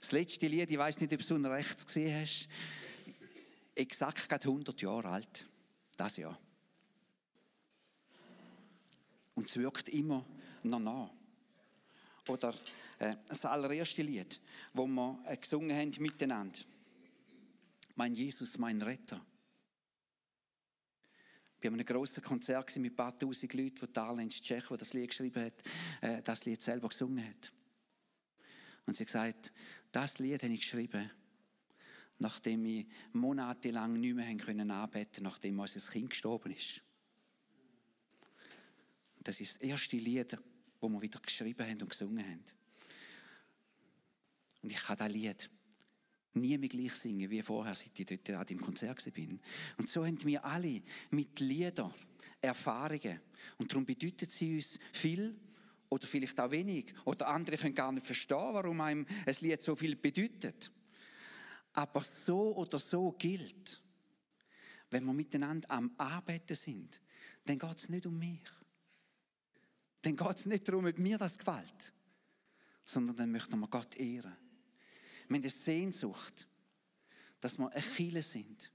Das letzte Lied, ich weiß nicht, ob du es rechts gesehen hast, exakt gerade 100 Jahre alt. Das Jahr. Und es wirkt immer noch nach. Oder äh, das allererste Lied, wo wir äh, gesungen haben miteinander. Mein Jesus, mein Retter. Wir haben einem grossen Konzert mit ein paar tausend Leuten, wo Darlens Tschech, der das Lied geschrieben hat, äh, das Lied selber gesungen hat. Und sie hat gesagt, das Lied habe ich geschrieben, nachdem wir monatelang nicht mehr anbeten nachdem unser Kind gestorben ist. Das ist das erste Lied, das wir wieder geschrieben haben und gesungen haben. Und ich kann das Lied nie mehr gleich singen wie vorher, seit ich dort an dem Konzert bin. Und so haben wir alle mit Liedern Erfahrungen. Und darum bedeutet sie uns viel oder vielleicht auch wenig. Oder andere können gar nicht verstehen, warum einem ein Lied so viel bedeutet. Aber so oder so gilt, wenn wir miteinander am Arbeiten sind, dann geht es nicht um mich. Dann geht es nicht darum, ob mir das gefällt, sondern dann möchten wir Gott ehren. Wir haben eine Sehnsucht, dass wir ein Chile sind,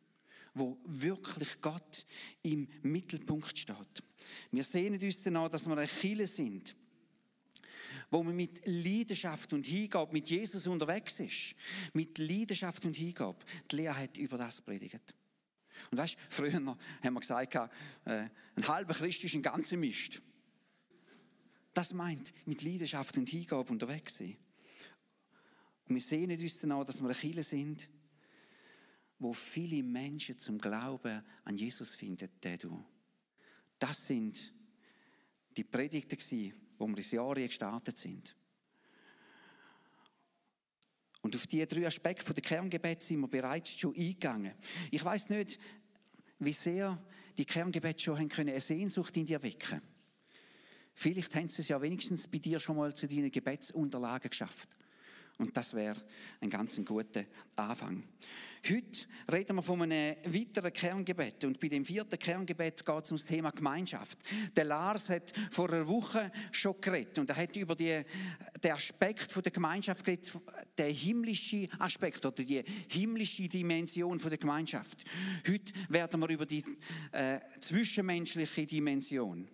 wo wirklich Gott im Mittelpunkt steht. Wir sehnen uns danach, dass wir ein Chile sind, wo man mit Leidenschaft und Hingabe mit Jesus unterwegs ist. Mit Leidenschaft und Hingabe. Die Lehre hat über das predigt. Und weißt, früher haben wir gesagt, äh, ein halber Christ ist ein ganzer Mist. Das meint mit Leidenschaft und Hingabe unterwegs sein. Und wir sehen uns danach, dass wir eine Kirche sind, wo viele Menschen zum Glauben an Jesus finden, der du. Das sind die Predigten wo wir ins Jahr gestartet sind. Und auf diese drei Aspekte der Kerngebet sind wir bereits schon eingegangen. Ich weiß nicht, wie sehr die Kerngebete schon haben können eine Sehnsucht in dir wecken. Vielleicht haben sie es ja wenigstens bei dir schon mal zu deinen Gebetsunterlagen geschafft. Und das wäre ein ganz guter Anfang. Heute reden wir von einem weiteren Kerngebet. Und bei dem vierten Kerngebet geht es um das Thema Gemeinschaft. Der Lars hat vor einer Woche schon geredet. Und er hat über die, den Aspekt der Gemeinschaft geredet, den himmlischen Aspekt oder die himmlische Dimension der Gemeinschaft. Heute werden wir über die äh, zwischenmenschliche Dimension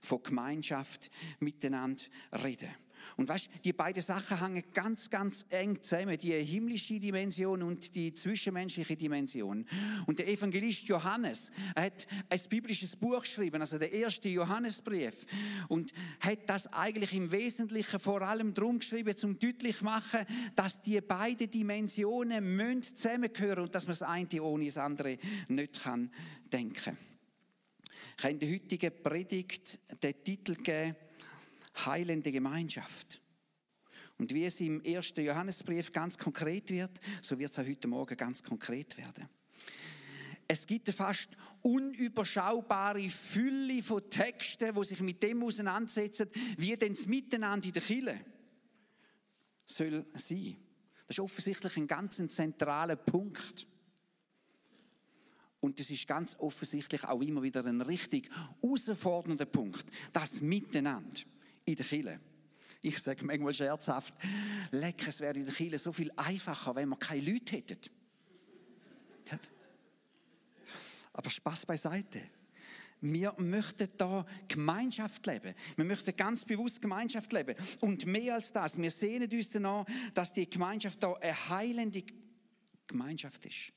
von Gemeinschaft miteinander reden. Und weißt, die beiden Sachen hängen ganz, ganz eng zusammen. Die himmlische Dimension und die zwischenmenschliche Dimension. Und der Evangelist Johannes hat ein biblisches Buch geschrieben, also der erste Johannesbrief. Und hat das eigentlich im Wesentlichen vor allem drum geschrieben, zum deutlich machen, dass die beiden Dimensionen müssen zusammengehören und dass man das eine ohne das andere nicht kann denken. Ich habe in der heutigen Predigt den Titel gegeben, heilende Gemeinschaft. Und wie es im ersten Johannesbrief ganz konkret wird, so wird es auch heute Morgen ganz konkret werden. Es gibt eine fast unüberschaubare Fülle von Texten, wo sich mit dem auseinandersetzen, wie denn das Miteinander in der Kirche soll sein. Das ist offensichtlich ein ganz zentraler Punkt. Und das ist ganz offensichtlich auch immer wieder ein richtig herausfordernder Punkt. Das Miteinander in der Kirche. Ich sage manchmal scherzhaft, leck, es wäre in der Kirche so viel einfacher, wenn wir keine Leute hätten. Aber Spaß beiseite. Wir möchten da Gemeinschaft leben. Wir möchten ganz bewusst Gemeinschaft leben. Und mehr als das, wir sehnen uns danach, dass die Gemeinschaft da eine heilende Gemeinschaft ist.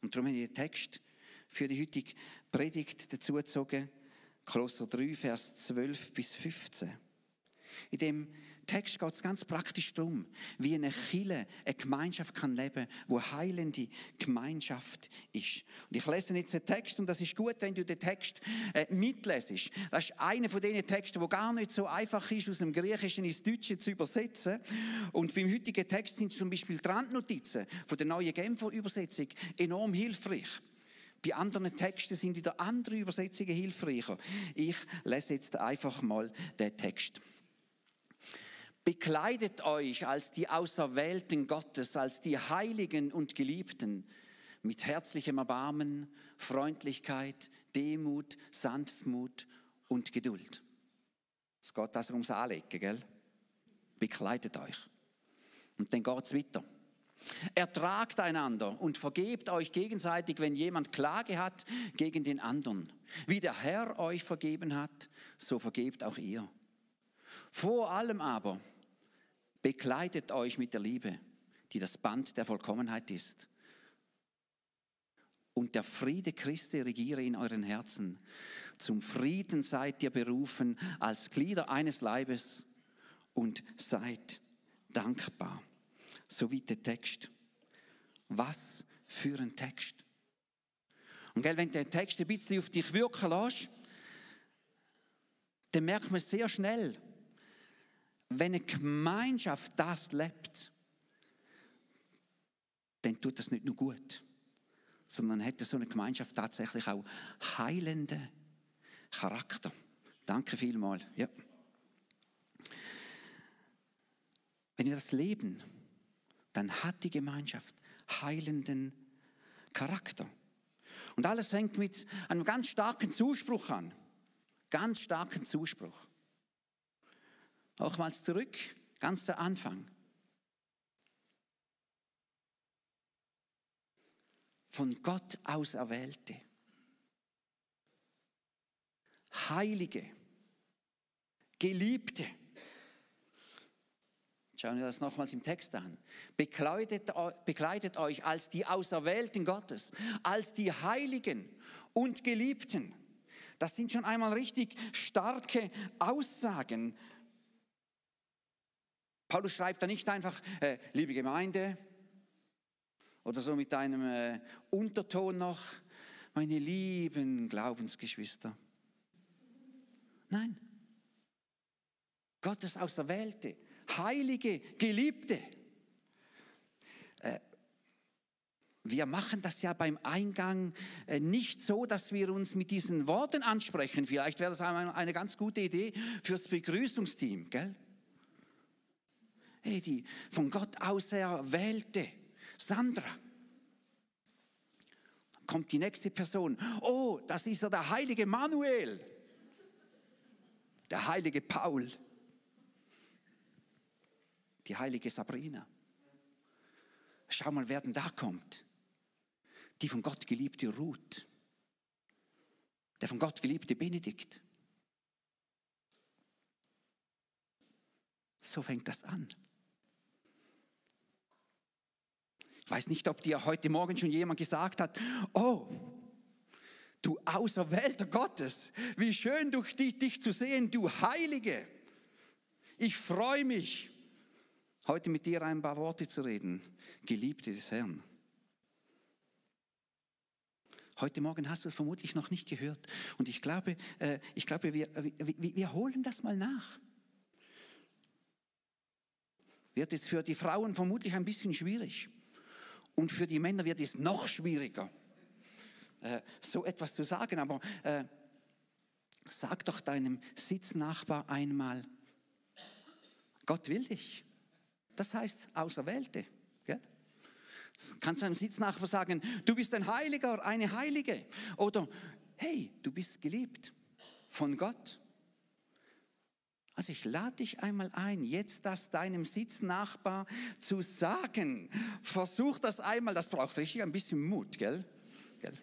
Und darum habe ich den Text für die heutige Predigt dazu gezogen. Kolosser 3, Vers 12 bis 15. In dem Text geht es ganz praktisch darum, wie eine Chile, eine Gemeinschaft kann leben, wo heilende Gemeinschaft ist. Und ich lese jetzt den Text und das ist gut, wenn du den Text äh, mitlesest. Das ist einer von den Texten, wo gar nicht so einfach ist, aus dem Griechischen ins Deutsche zu übersetzen. Und beim heutigen Text sind zum Beispiel die Randnotizen von der neuen Genfer Übersetzung enorm hilfreich. Bei anderen Texten sind wieder andere Übersetzungen hilfreicher. Ich lese jetzt einfach mal den Text. Bekleidet euch als die Auserwählten Gottes, als die Heiligen und Geliebten, mit herzlichem Erbarmen, Freundlichkeit, Demut, Sanftmut und Geduld. Es geht also ums Anlegen, gell? Bekleidet euch. Und dann geht es weiter. Ertragt einander und vergebt euch gegenseitig, wenn jemand Klage hat gegen den anderen. Wie der Herr euch vergeben hat, so vergebt auch ihr. Vor allem aber bekleidet euch mit der Liebe, die das Band der Vollkommenheit ist. Und der Friede Christi regiere in euren Herzen. Zum Frieden seid ihr berufen als Glieder eines Leibes und seid dankbar. So wie der Text. Was für ein Text. Und gell, wenn der Text ein bisschen auf dich wirken lässt, dann merkt man sehr schnell, wenn eine Gemeinschaft das lebt, dann tut das nicht nur gut, sondern hätte so eine Gemeinschaft tatsächlich auch heilende Charakter. Danke vielmals. Ja. Wenn wir das leben, dann hat die Gemeinschaft heilenden Charakter. Und alles fängt mit einem ganz starken Zuspruch an. Ganz starken Zuspruch. Nochmals zurück, ganz der Anfang. Von Gott auserwählte, heilige, geliebte. Schauen wir das nochmals im Text an. Bekleidet, bekleidet euch als die Auserwählten Gottes, als die Heiligen und Geliebten. Das sind schon einmal richtig starke Aussagen. Paulus schreibt da nicht einfach, äh, liebe Gemeinde, oder so mit einem äh, Unterton noch, meine lieben Glaubensgeschwister. Nein. Gottes Auserwählte, Heilige, Geliebte. Äh, wir machen das ja beim Eingang äh, nicht so, dass wir uns mit diesen Worten ansprechen. Vielleicht wäre das eine ganz gute Idee fürs Begrüßungsteam, gell? Hey, die von Gott auserwählte Sandra. Dann kommt die nächste Person. Oh, das ist ja der heilige Manuel. Der heilige Paul. Die heilige Sabrina. Schau mal, wer denn da kommt. Die von Gott geliebte Ruth. Der von Gott geliebte Benedikt. So fängt das an. Ich weiß nicht, ob dir heute Morgen schon jemand gesagt hat, oh, du Auserwählter Gottes, wie schön durch dich, dich zu sehen, du Heilige. Ich freue mich, heute mit dir ein paar Worte zu reden, Geliebte des Herrn. Heute Morgen hast du es vermutlich noch nicht gehört. Und ich glaube, äh, ich glaube wir, wir, wir holen das mal nach. Wird es für die Frauen vermutlich ein bisschen schwierig. Und für die Männer wird es noch schwieriger, äh, so etwas zu sagen. Aber äh, sag doch deinem Sitznachbar einmal, Gott will dich. Das heißt Auserwählte. Gell? Kannst deinem Sitznachbar sagen, du bist ein Heiliger, eine Heilige. Oder, hey, du bist geliebt von Gott. Also ich lade dich einmal ein, jetzt das deinem Sitznachbar zu sagen. Versuch das einmal, das braucht richtig ein bisschen Mut, gell? gell?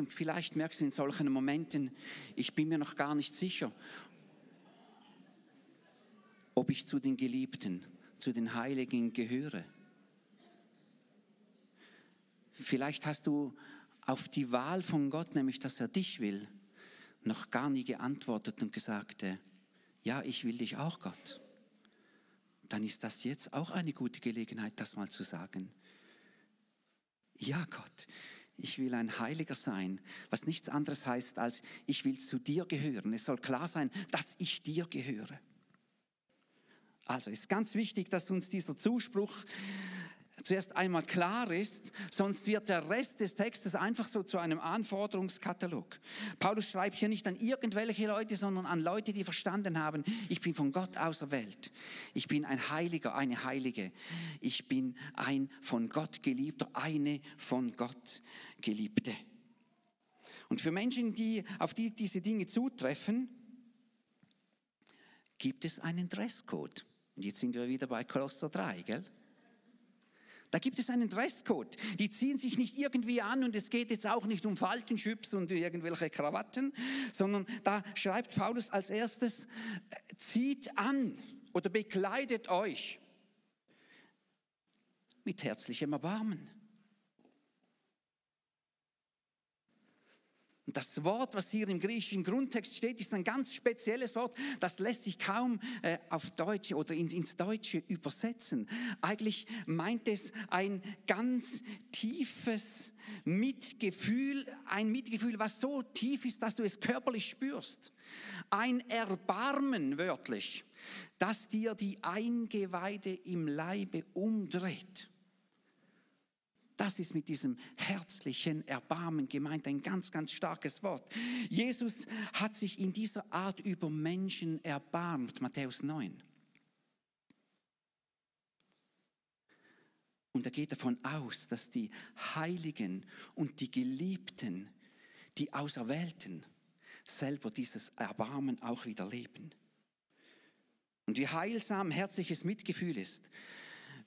Und vielleicht merkst du in solchen Momenten, ich bin mir noch gar nicht sicher, ob ich zu den Geliebten, zu den Heiligen gehöre. Vielleicht hast du auf die Wahl von Gott, nämlich dass er dich will, noch gar nie geantwortet und gesagt, äh, ja, ich will dich auch, Gott. Dann ist das jetzt auch eine gute Gelegenheit, das mal zu sagen. Ja, Gott, ich will ein Heiliger sein, was nichts anderes heißt als, ich will zu dir gehören. Es soll klar sein, dass ich dir gehöre. Also ist ganz wichtig, dass uns dieser Zuspruch zuerst einmal klar ist, sonst wird der Rest des Textes einfach so zu einem Anforderungskatalog. Paulus schreibt hier nicht an irgendwelche Leute, sondern an Leute, die verstanden haben, ich bin von Gott auserwählt. Ich bin ein Heiliger, eine Heilige. Ich bin ein von Gott geliebter, eine von Gott geliebte. Und für Menschen, die auf die diese Dinge zutreffen, gibt es einen Dresscode. Und jetzt sind wir wieder bei Kloster 3, gell? Da gibt es einen Dresscode. Die ziehen sich nicht irgendwie an und es geht jetzt auch nicht um Faltenschüps und irgendwelche Krawatten, sondern da schreibt Paulus als erstes, äh, zieht an oder bekleidet euch mit herzlichem Erbarmen. Und das Wort, was hier im griechischen Grundtext steht, ist ein ganz spezielles Wort. Das lässt sich kaum äh, auf Deutsche oder ins, ins Deutsche übersetzen. Eigentlich meint es ein ganz tiefes Mitgefühl, ein Mitgefühl, was so tief ist, dass du es körperlich spürst. Ein Erbarmen wörtlich, das dir die Eingeweide im Leibe umdreht. Das ist mit diesem herzlichen Erbarmen gemeint, ein ganz, ganz starkes Wort. Jesus hat sich in dieser Art über Menschen erbarmt, Matthäus 9. Und er geht davon aus, dass die Heiligen und die Geliebten, die Auserwählten, selber dieses Erbarmen auch wieder leben. Und wie heilsam herzliches Mitgefühl ist,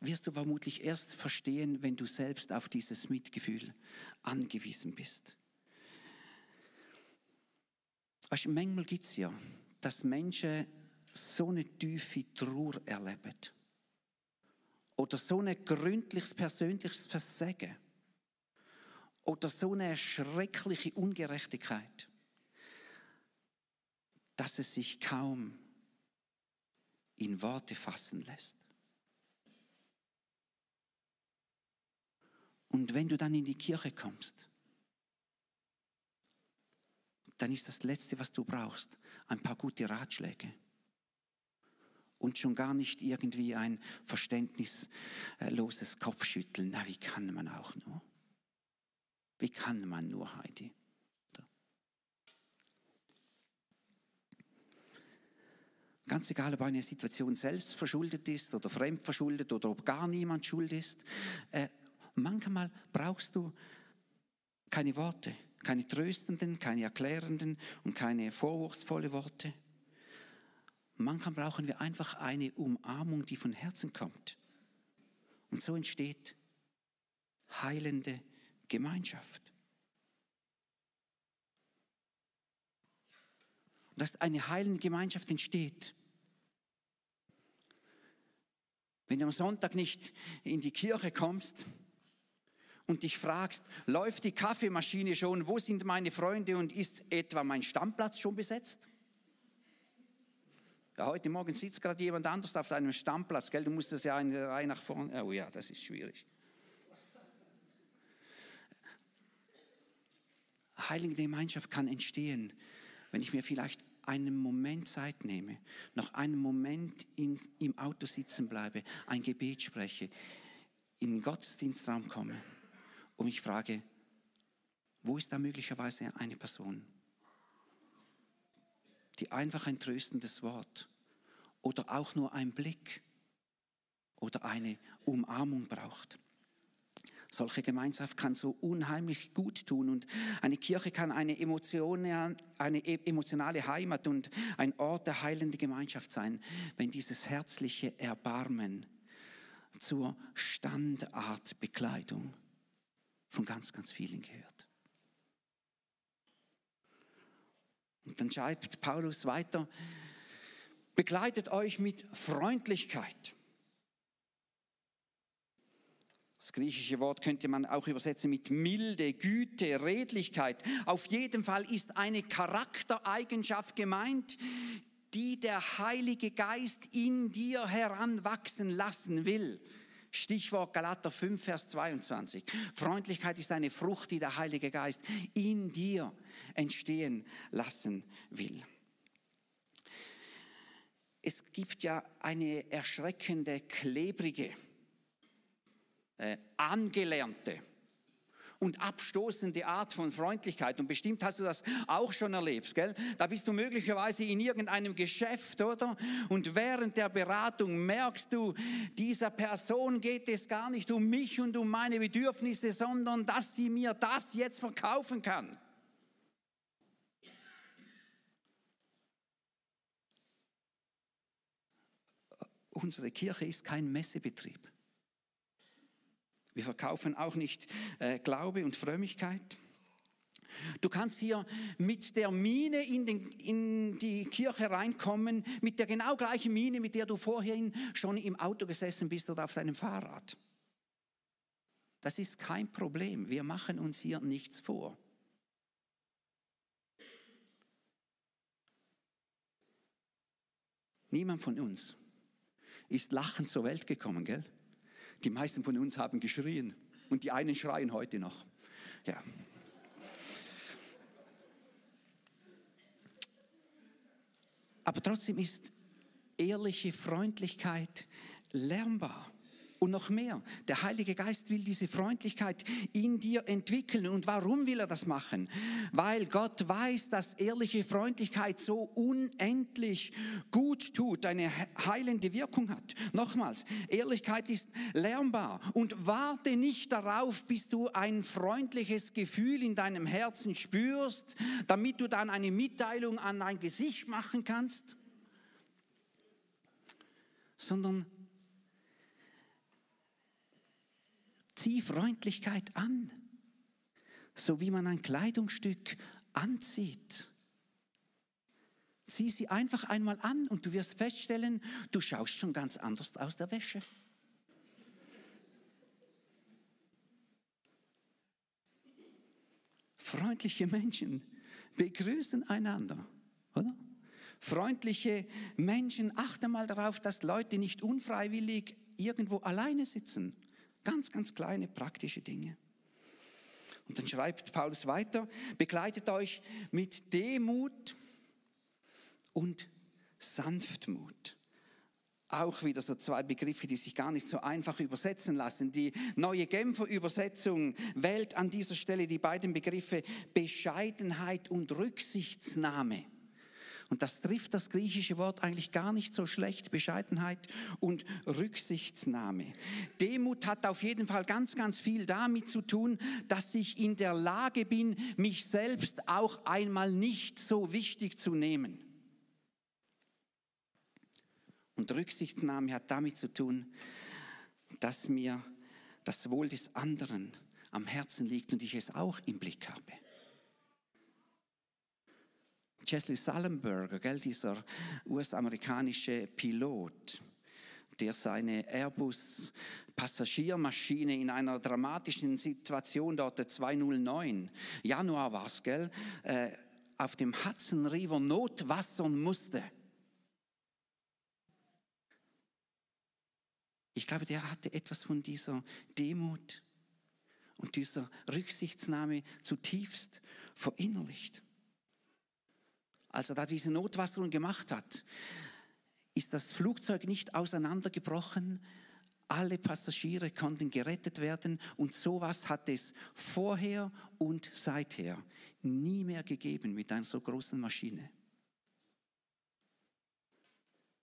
wirst du vermutlich erst verstehen, wenn du selbst auf dieses Mitgefühl angewiesen bist. Weißt, manchmal gibt es ja, dass Menschen so eine tiefe Trauer erleben oder so ein gründliches persönliches Versagen oder so eine schreckliche Ungerechtigkeit, dass es sich kaum in Worte fassen lässt. Und wenn du dann in die Kirche kommst, dann ist das Letzte, was du brauchst, ein paar gute Ratschläge. Und schon gar nicht irgendwie ein verständnisloses Kopfschütteln. Na, wie kann man auch nur? Wie kann man nur, Heidi? Ganz egal, ob eine Situation selbst verschuldet ist oder fremd verschuldet oder ob gar niemand schuld ist. Manchmal brauchst du keine Worte, keine tröstenden, keine erklärenden und keine vorwurfsvolle Worte. Manchmal brauchen wir einfach eine Umarmung, die von Herzen kommt. Und so entsteht heilende Gemeinschaft. Und dass eine heilende Gemeinschaft entsteht. Wenn du am Sonntag nicht in die Kirche kommst, und dich fragst, läuft die Kaffeemaschine schon, wo sind meine Freunde und ist etwa mein Stammplatz schon besetzt? Ja, heute Morgen sitzt gerade jemand anders auf deinem Stammplatz, gell? Du musstest ja eine Reihe nach vorne. Oh ja, das ist schwierig. Heilige Gemeinschaft kann entstehen, wenn ich mir vielleicht einen Moment Zeit nehme, noch einen Moment in, im Auto sitzen bleibe, ein Gebet spreche, in den Gottesdienstraum komme und ich frage, wo ist da möglicherweise eine Person, die einfach ein tröstendes Wort oder auch nur ein Blick oder eine Umarmung braucht. Solche Gemeinschaft kann so unheimlich gut tun und eine Kirche kann eine, Emotion, eine e-, emotionale Heimat und ein Ort der heilenden Gemeinschaft sein, wenn dieses herzliche Erbarmen zur Standardbekleidung von ganz, ganz vielen gehört. Und dann schreibt Paulus weiter, begleitet euch mit Freundlichkeit. Das griechische Wort könnte man auch übersetzen mit Milde, Güte, Redlichkeit. Auf jeden Fall ist eine Charaktereigenschaft gemeint, die der Heilige Geist in dir heranwachsen lassen will. Stichwort Galater 5, Vers 22. Freundlichkeit ist eine Frucht, die der Heilige Geist in dir entstehen lassen will. Es gibt ja eine erschreckende, klebrige äh, angelernte und abstoßende Art von Freundlichkeit. Und bestimmt hast du das auch schon erlebt, gell? Da bist du möglicherweise in irgendeinem Geschäft, oder? Und während der Beratung merkst du, dieser Person geht es gar nicht um mich und um meine Bedürfnisse, sondern dass sie mir das jetzt verkaufen kann. Unsere Kirche ist kein Messebetrieb. Wir verkaufen auch nicht äh, Glaube und Frömmigkeit. Du kannst hier mit der Mine in, den, in, die Kirche reinkommen, mit der genau gleichen Mine, mit der du vorhin schon im Auto gesessen bist oder auf deinem Fahrrad. Das ist kein Problem. Wir machen uns hier nichts vor. Niemand von uns ist lachend zur Welt gekommen, gell? Die meisten von uns haben geschrien und die einen schreien heute noch. Ja. Aber trotzdem ist ehrliche Freundlichkeit lernbar. Und noch mehr, der Heilige Geist will diese Freundlichkeit in dir entwickeln. Und warum will er das machen? Weil Gott weiß, dass ehrliche Freundlichkeit so unendlich gut tut, eine heilende Wirkung hat. Nochmals, Ehrlichkeit ist lernbar. Und warte nicht darauf, bis du ein freundliches Gefühl in deinem Herzen spürst, damit du dann eine Mitteilung an dein Gesicht machen kannst, sondern Zieh Freundlichkeit an, so wie man ein Kleidungsstück anzieht. Zieh sie einfach einmal an und du wirst feststellen, du schaust schon ganz anders aus der Wäsche. Freundliche Menschen begrüßen einander, oder? Freundliche Menschen achten mal darauf, dass Leute nicht unfreiwillig irgendwo alleine sitzen, Ganz, ganz kleine praktische Dinge. Und dann schreibt Paulus weiter, begleitet euch mit Demut und Sanftmut. Auch wieder so zwei Begriffe, die sich gar nicht so einfach übersetzen lassen. Die neue Genfer Übersetzung wählt an dieser Stelle die beiden Begriffe Bescheidenheit und Rücksichtsnahme. Und das trifft das griechische Wort eigentlich gar nicht so schlecht, Bescheidenheit und Rücksichtsnahme. Demut hat auf jeden Fall ganz, ganz viel damit zu tun, dass ich in der Lage bin, mich selbst auch einmal nicht so wichtig zu nehmen. Und Rücksichtsnahme hat damit zu tun, dass mir das Wohl des anderen am Herzen liegt und ich es auch im Blick habe. Chesley Sullenberger, gell, dieser US-amerikanische Pilot, der seine Airbus-Passagiermaschine in einer dramatischen Situation dort, 209, Januar war es, äh, auf dem Hudson River notwassern musste. Ich glaube, der hatte etwas von dieser Demut und dieser Rücksichtsnahme zutiefst verinnerlicht als er da diese Notwasserung gemacht hat, ist das Flugzeug nicht auseinandergebrochen. Alle Passagiere konnten gerettet werden und sowas hat es vorher und seither nie mehr gegeben mit einer so großen Maschine.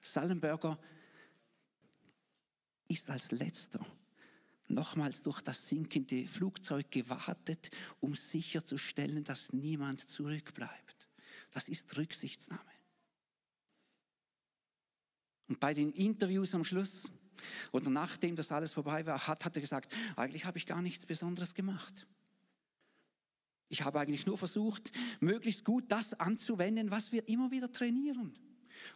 Sallenberger ist als letzter nochmals durch das sinkende Flugzeug gewartet, um sicherzustellen, dass niemand zurückbleibt. Das ist Rücksichtsnahme. Und bei den Interviews am Schluss oder nachdem das alles vorbei war, hat, hat er gesagt, eigentlich habe ich gar nichts Besonderes gemacht. Ich habe eigentlich nur versucht, möglichst gut das anzuwenden, was wir immer wieder trainieren.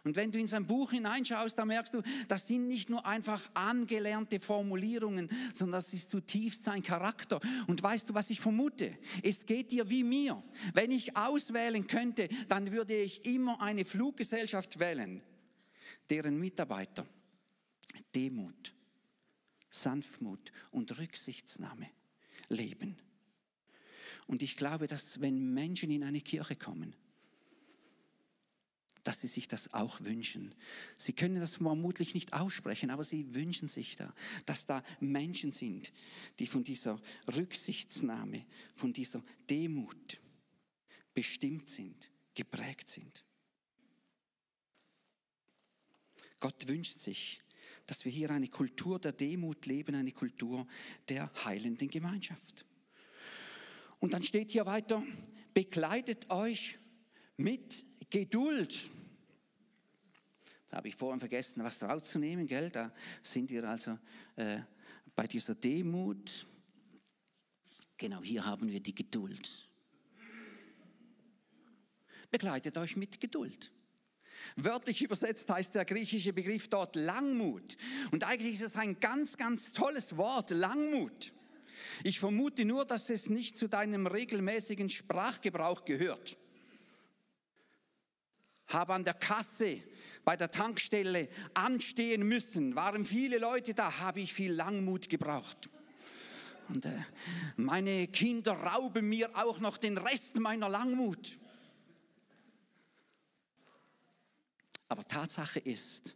Und wenn du in sein Buch hineinschaust, dann merkst du, das sind nicht nur einfach angelernte Formulierungen, sondern das ist zutiefst sein Charakter. Und weißt du, was ich vermute? Es geht dir wie mir. Wenn ich auswählen könnte, dann würde ich immer eine Fluggesellschaft wählen, deren Mitarbeiter Demut, Sanftmut und Rücksichtsnahme leben. Und ich glaube, dass wenn Menschen in eine Kirche kommen, dass sie sich das auch wünschen. Sie können das vermutlich nicht aussprechen, aber sie wünschen sich da, dass da Menschen sind, die von dieser Rücksichtsnahme, von dieser Demut bestimmt sind, geprägt sind. Gott wünscht sich, dass wir hier eine Kultur der Demut leben, eine Kultur der heilenden Gemeinschaft. Und dann steht hier weiter, bekleidet euch mit Geduld. Das habe ich vorhin vergessen, was rauszunehmen, gell? Da sind wir also äh, bei dieser Demut. Genau, hier haben wir die Geduld. Bekleidet euch mit Geduld. Wörtlich übersetzt heißt der griechische Begriff dort Langmut. Und eigentlich ist es ein ganz, ganz tolles Wort, Langmut. Ich vermute nur, dass es nicht zu deinem regelmäßigen Sprachgebrauch gehört. Habe an der Kasse bei der Tankstelle anstehen müssen, waren viele Leute da, habe ich viel Langmut gebraucht. Und äh, meine Kinder rauben mir auch noch den Rest meiner Langmut. Aber Tatsache ist,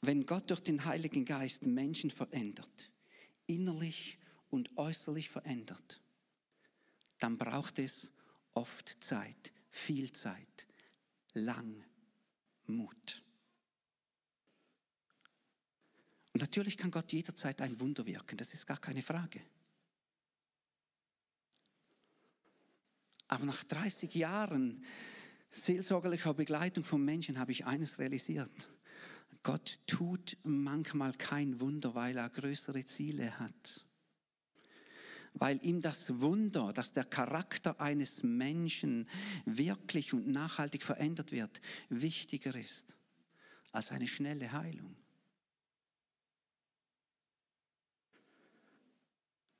wenn Gott durch den Heiligen Geist Menschen verändert, innerlich und äußerlich verändert, dann braucht es oft Zeit, viel Zeit, lang Mut. Und natürlich kann Gott jederzeit ein Wunder wirken, das ist gar keine Frage. Aber nach 30 Jahren seelsorgerlicher Begleitung von Menschen habe ich eines realisiert. Gott tut manchmal kein Wunder, weil er größere Ziele hat. Weil ihm das Wunder, dass der Charakter eines Menschen wirklich und nachhaltig verändert wird, wichtiger ist als eine schnelle Heilung.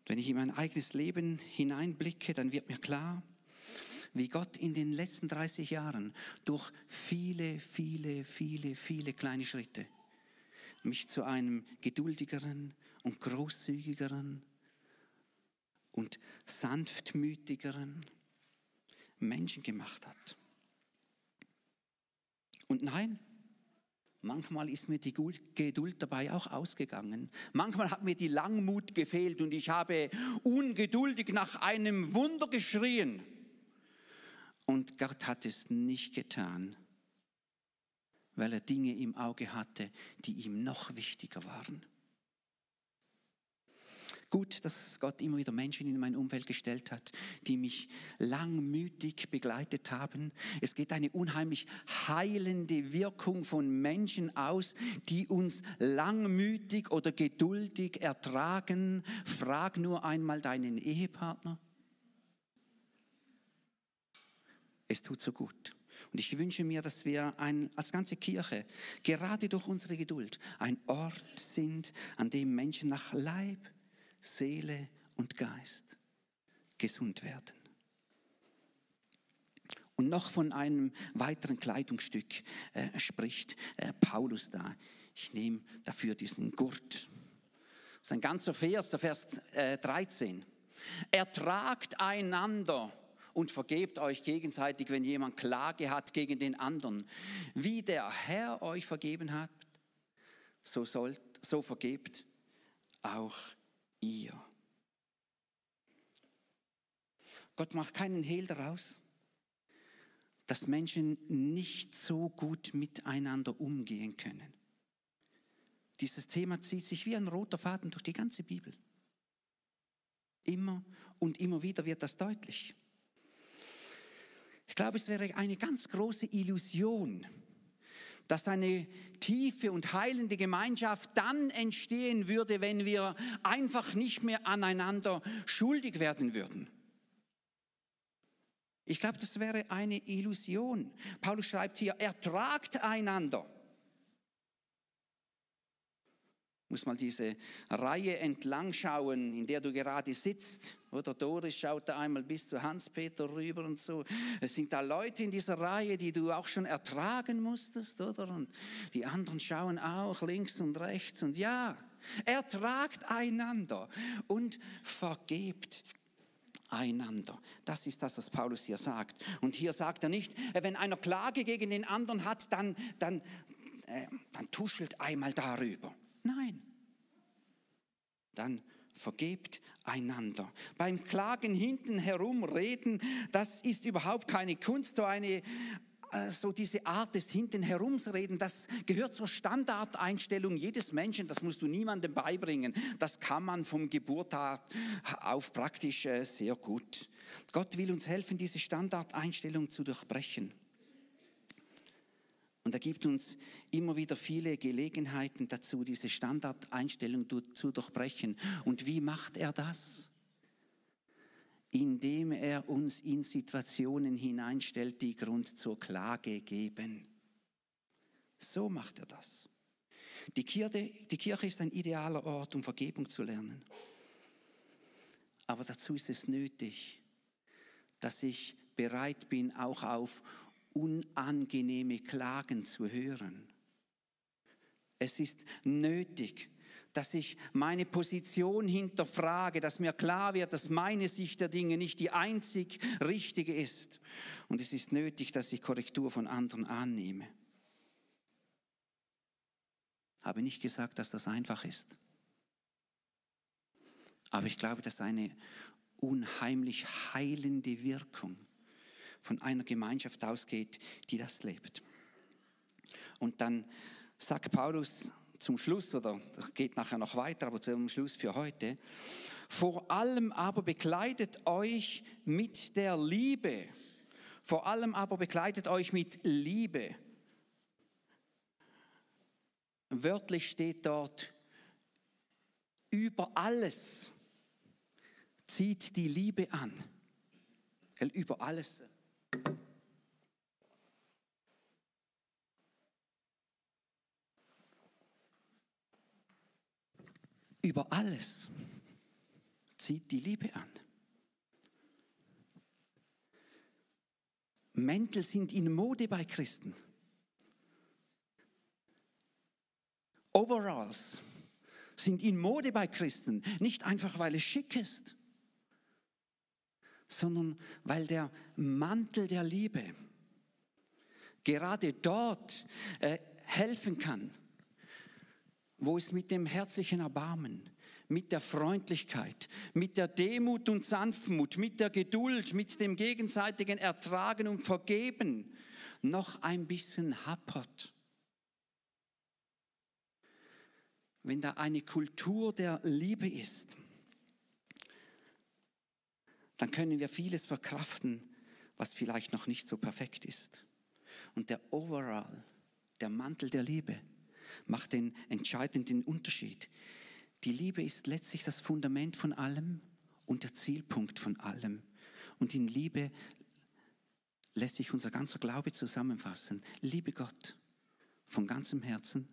Wenn ich in mein eigenes Leben hineinblicke, dann wird mir klar, wie Gott in den letzten 30 Jahren durch viele, viele, viele, viele kleine Schritte mich zu einem geduldigeren und großzügigeren und sanftmütigeren Menschen gemacht hat. Und nein, manchmal ist mir die Geduld dabei auch ausgegangen. Manchmal hat mir die Langmut gefehlt und ich habe ungeduldig nach einem Wunder geschrien. Und Gott hat es nicht getan, weil er Dinge im Auge hatte, die ihm noch wichtiger waren. Gut, dass Gott immer wieder Menschen in mein Umfeld gestellt hat, die mich langmütig begleitet haben. Es geht eine unheimlich heilende Wirkung von Menschen aus, die uns langmütig oder geduldig ertragen. Frag nur einmal deinen Ehepartner. Es tut so gut. Und ich wünsche mir, dass wir ein, als ganze Kirche, gerade durch unsere Geduld, ein Ort sind, an dem Menschen nach Leib, Seele und Geist gesund werden. Und noch von einem weiteren Kleidungsstück äh, spricht äh, Paulus da. Ich nehme dafür diesen Gurt. Das ist ein ganzer Vers, der Vers äh, 13. Ertragt einander und vergebt euch gegenseitig, wenn jemand Klage hat gegen den anderen. Wie der Herr euch vergeben hat, so, sollt, so vergebt auch ihr. Gott macht keinen Hehl daraus, dass Menschen nicht so gut miteinander umgehen können. Dieses Thema zieht sich wie ein roter Faden durch die ganze Bibel. Immer und immer wieder wird das deutlich. Ich glaube, es wäre eine ganz große Illusion, dass eine tiefe und heilende Gemeinschaft dann entstehen würde, wenn wir einfach nicht mehr aneinander schuldig werden würden. Ich glaube, das wäre eine Illusion. Paulus schreibt hier, ertragt einander. Muss mal diese Reihe entlang schauen, in der du gerade sitzt. Oder Doris schaut da einmal bis zu Hans-Peter rüber und so. Es sind da Leute in dieser Reihe, die du auch schon ertragen musstest, oder? Und die anderen schauen auch links und rechts. Und ja, ertragt einander und vergebt einander. Das ist das, was Paulus hier sagt. Und hier sagt er nicht, äh, wenn einer Klage gegen den anderen hat, dann, dann, äh, dann tuschelt einmal darüber. Nein. Dann vergebt einander. Beim Klagen hinten herumreden, das ist überhaupt keine Kunst, so eine äh, so diese Art des hinten herumreden, das gehört zur Standardeinstellung jedes Menschen, das musst du niemandem beibringen. Das kann man vom Geburt auf praktisch äh, sehr gut. Gott will uns helfen, diese Standardeinstellung zu durchbrechen. Und er gibt uns immer wieder viele Gelegenheiten dazu, diese Standardeinstellung zu durchbrechen. Und wie macht er das? Indem er uns in Situationen hineinstellt, die Grund zur Klage geben. So macht er das. Die Kirche, die Kirche ist ein idealer Ort, um Vergebung zu lernen. Aber dazu ist es nötig, dass ich bereit bin, auch auf unangenehme Klagen zu hören. Es ist nötig, dass ich meine Position hinterfrage, dass mir klar wird, dass meine Sicht der Dinge nicht die einzig richtige ist. Und es ist nötig, dass ich Korrektur von anderen annehme. Habe nicht gesagt, dass das einfach ist. Aber ich glaube, dass eine unheimlich heilende Wirkung von einer Gemeinschaft ausgeht, die das lebt. Und dann sagt Paulus zum Schluss, oder geht nachher noch weiter, aber zum Schluss für heute, vor allem aber bekleidet euch mit der Liebe. Vor allem aber bekleidet euch mit Liebe. Wörtlich steht dort, über alles zieht die Liebe an. Über alles. Über alles zieht die Liebe an. Mäntel sind in Mode bei Christen. Overalls sind in Mode bei Christen, nicht einfach weil es schick ist, sondern weil der Mantel der Liebe gerade dort äh, helfen kann, wo es mit dem herzlichen Erbarmen, mit der Freundlichkeit, mit der Demut und Sanftmut, mit der Geduld, mit dem gegenseitigen Ertragen und Vergeben noch ein bisschen happert. Wenn da eine Kultur der Liebe ist, dann können wir vieles verkraften, was vielleicht noch nicht so perfekt ist. Und der Overall, der Mantel der Liebe, macht den entscheidenden Unterschied. Die Liebe ist letztlich das Fundament von allem und der Zielpunkt von allem. Und in Liebe lässt sich unser ganzer Glaube zusammenfassen. Liebe Gott von ganzem Herzen,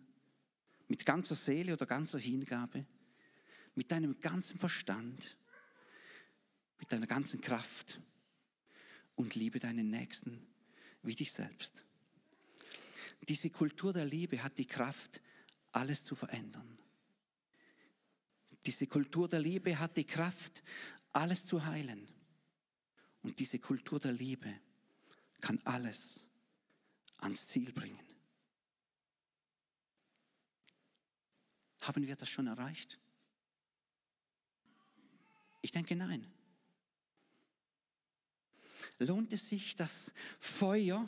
mit ganzer Seele oder ganzer Hingabe, mit deinem ganzen Verstand, mit deiner ganzen Kraft und liebe deinen Nächsten wie dich selbst. Diese Kultur der Liebe hat die Kraft, alles zu verändern. Diese Kultur der Liebe hat die Kraft, alles zu heilen. Und diese Kultur der Liebe kann alles ans Ziel bringen. Haben wir das schon erreicht? Ich denke nein lohnt es sich, das Feuer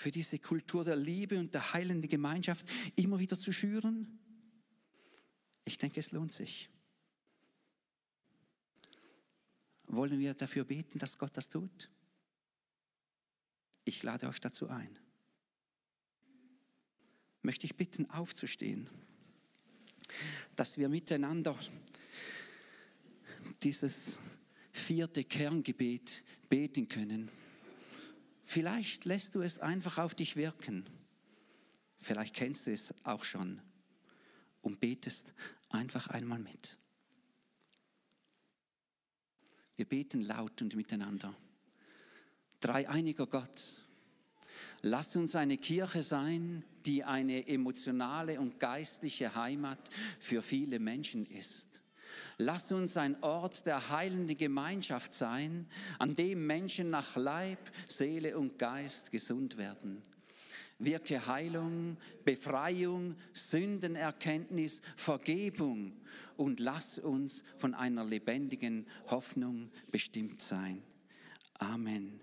für diese Kultur der Liebe und der heilenden Gemeinschaft immer wieder zu schüren? Ich denke, es lohnt sich. Wollen wir dafür beten, dass Gott das tut? Ich lade euch dazu ein. Möchte ich bitten, aufzustehen, dass wir miteinander dieses vierte Kerngebet beten können. Vielleicht lässt du es einfach auf dich wirken. Vielleicht kennst du es auch schon und betest einfach einmal mit. Wir beten laut und miteinander. Dreieiniger Gott, lass uns eine Kirche sein, die eine emotionale und geistliche Heimat für viele Menschen ist. Lass uns ein Ort der heilenden Gemeinschaft sein, an dem Menschen nach Leib, Seele und Geist gesund werden. Wirke Heilung, Befreiung, Sündenerkenntnis, Vergebung und lass uns von einer lebendigen Hoffnung bestimmt sein. Amen.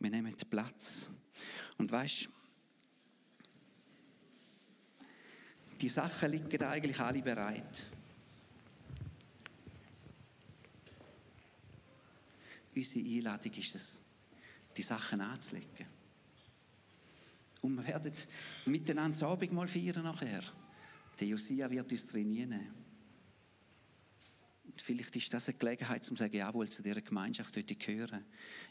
Wir nehmen Platz. Und weißt, die Sachen liegen eigentlich alle bereit. Unsere Einladung ist es, die Sachen anzulegen. Und wir werden miteinander das Abendmahl feiern nachher. Der Josia wird uns trainieren. Und vielleicht ist das eine Gelegenheit, um zu sagen, jawohl, zu dieser Gemeinschaft heute gehören.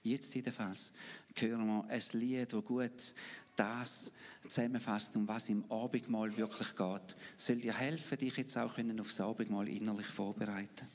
Jetzt jedenfalls hören wir ein Lied, das gut das zusammenfasst, um was im Abendmahl wirklich geht. Soll dir helfen, dich jetzt auch aufs Abendmahl innerlich vorbereiten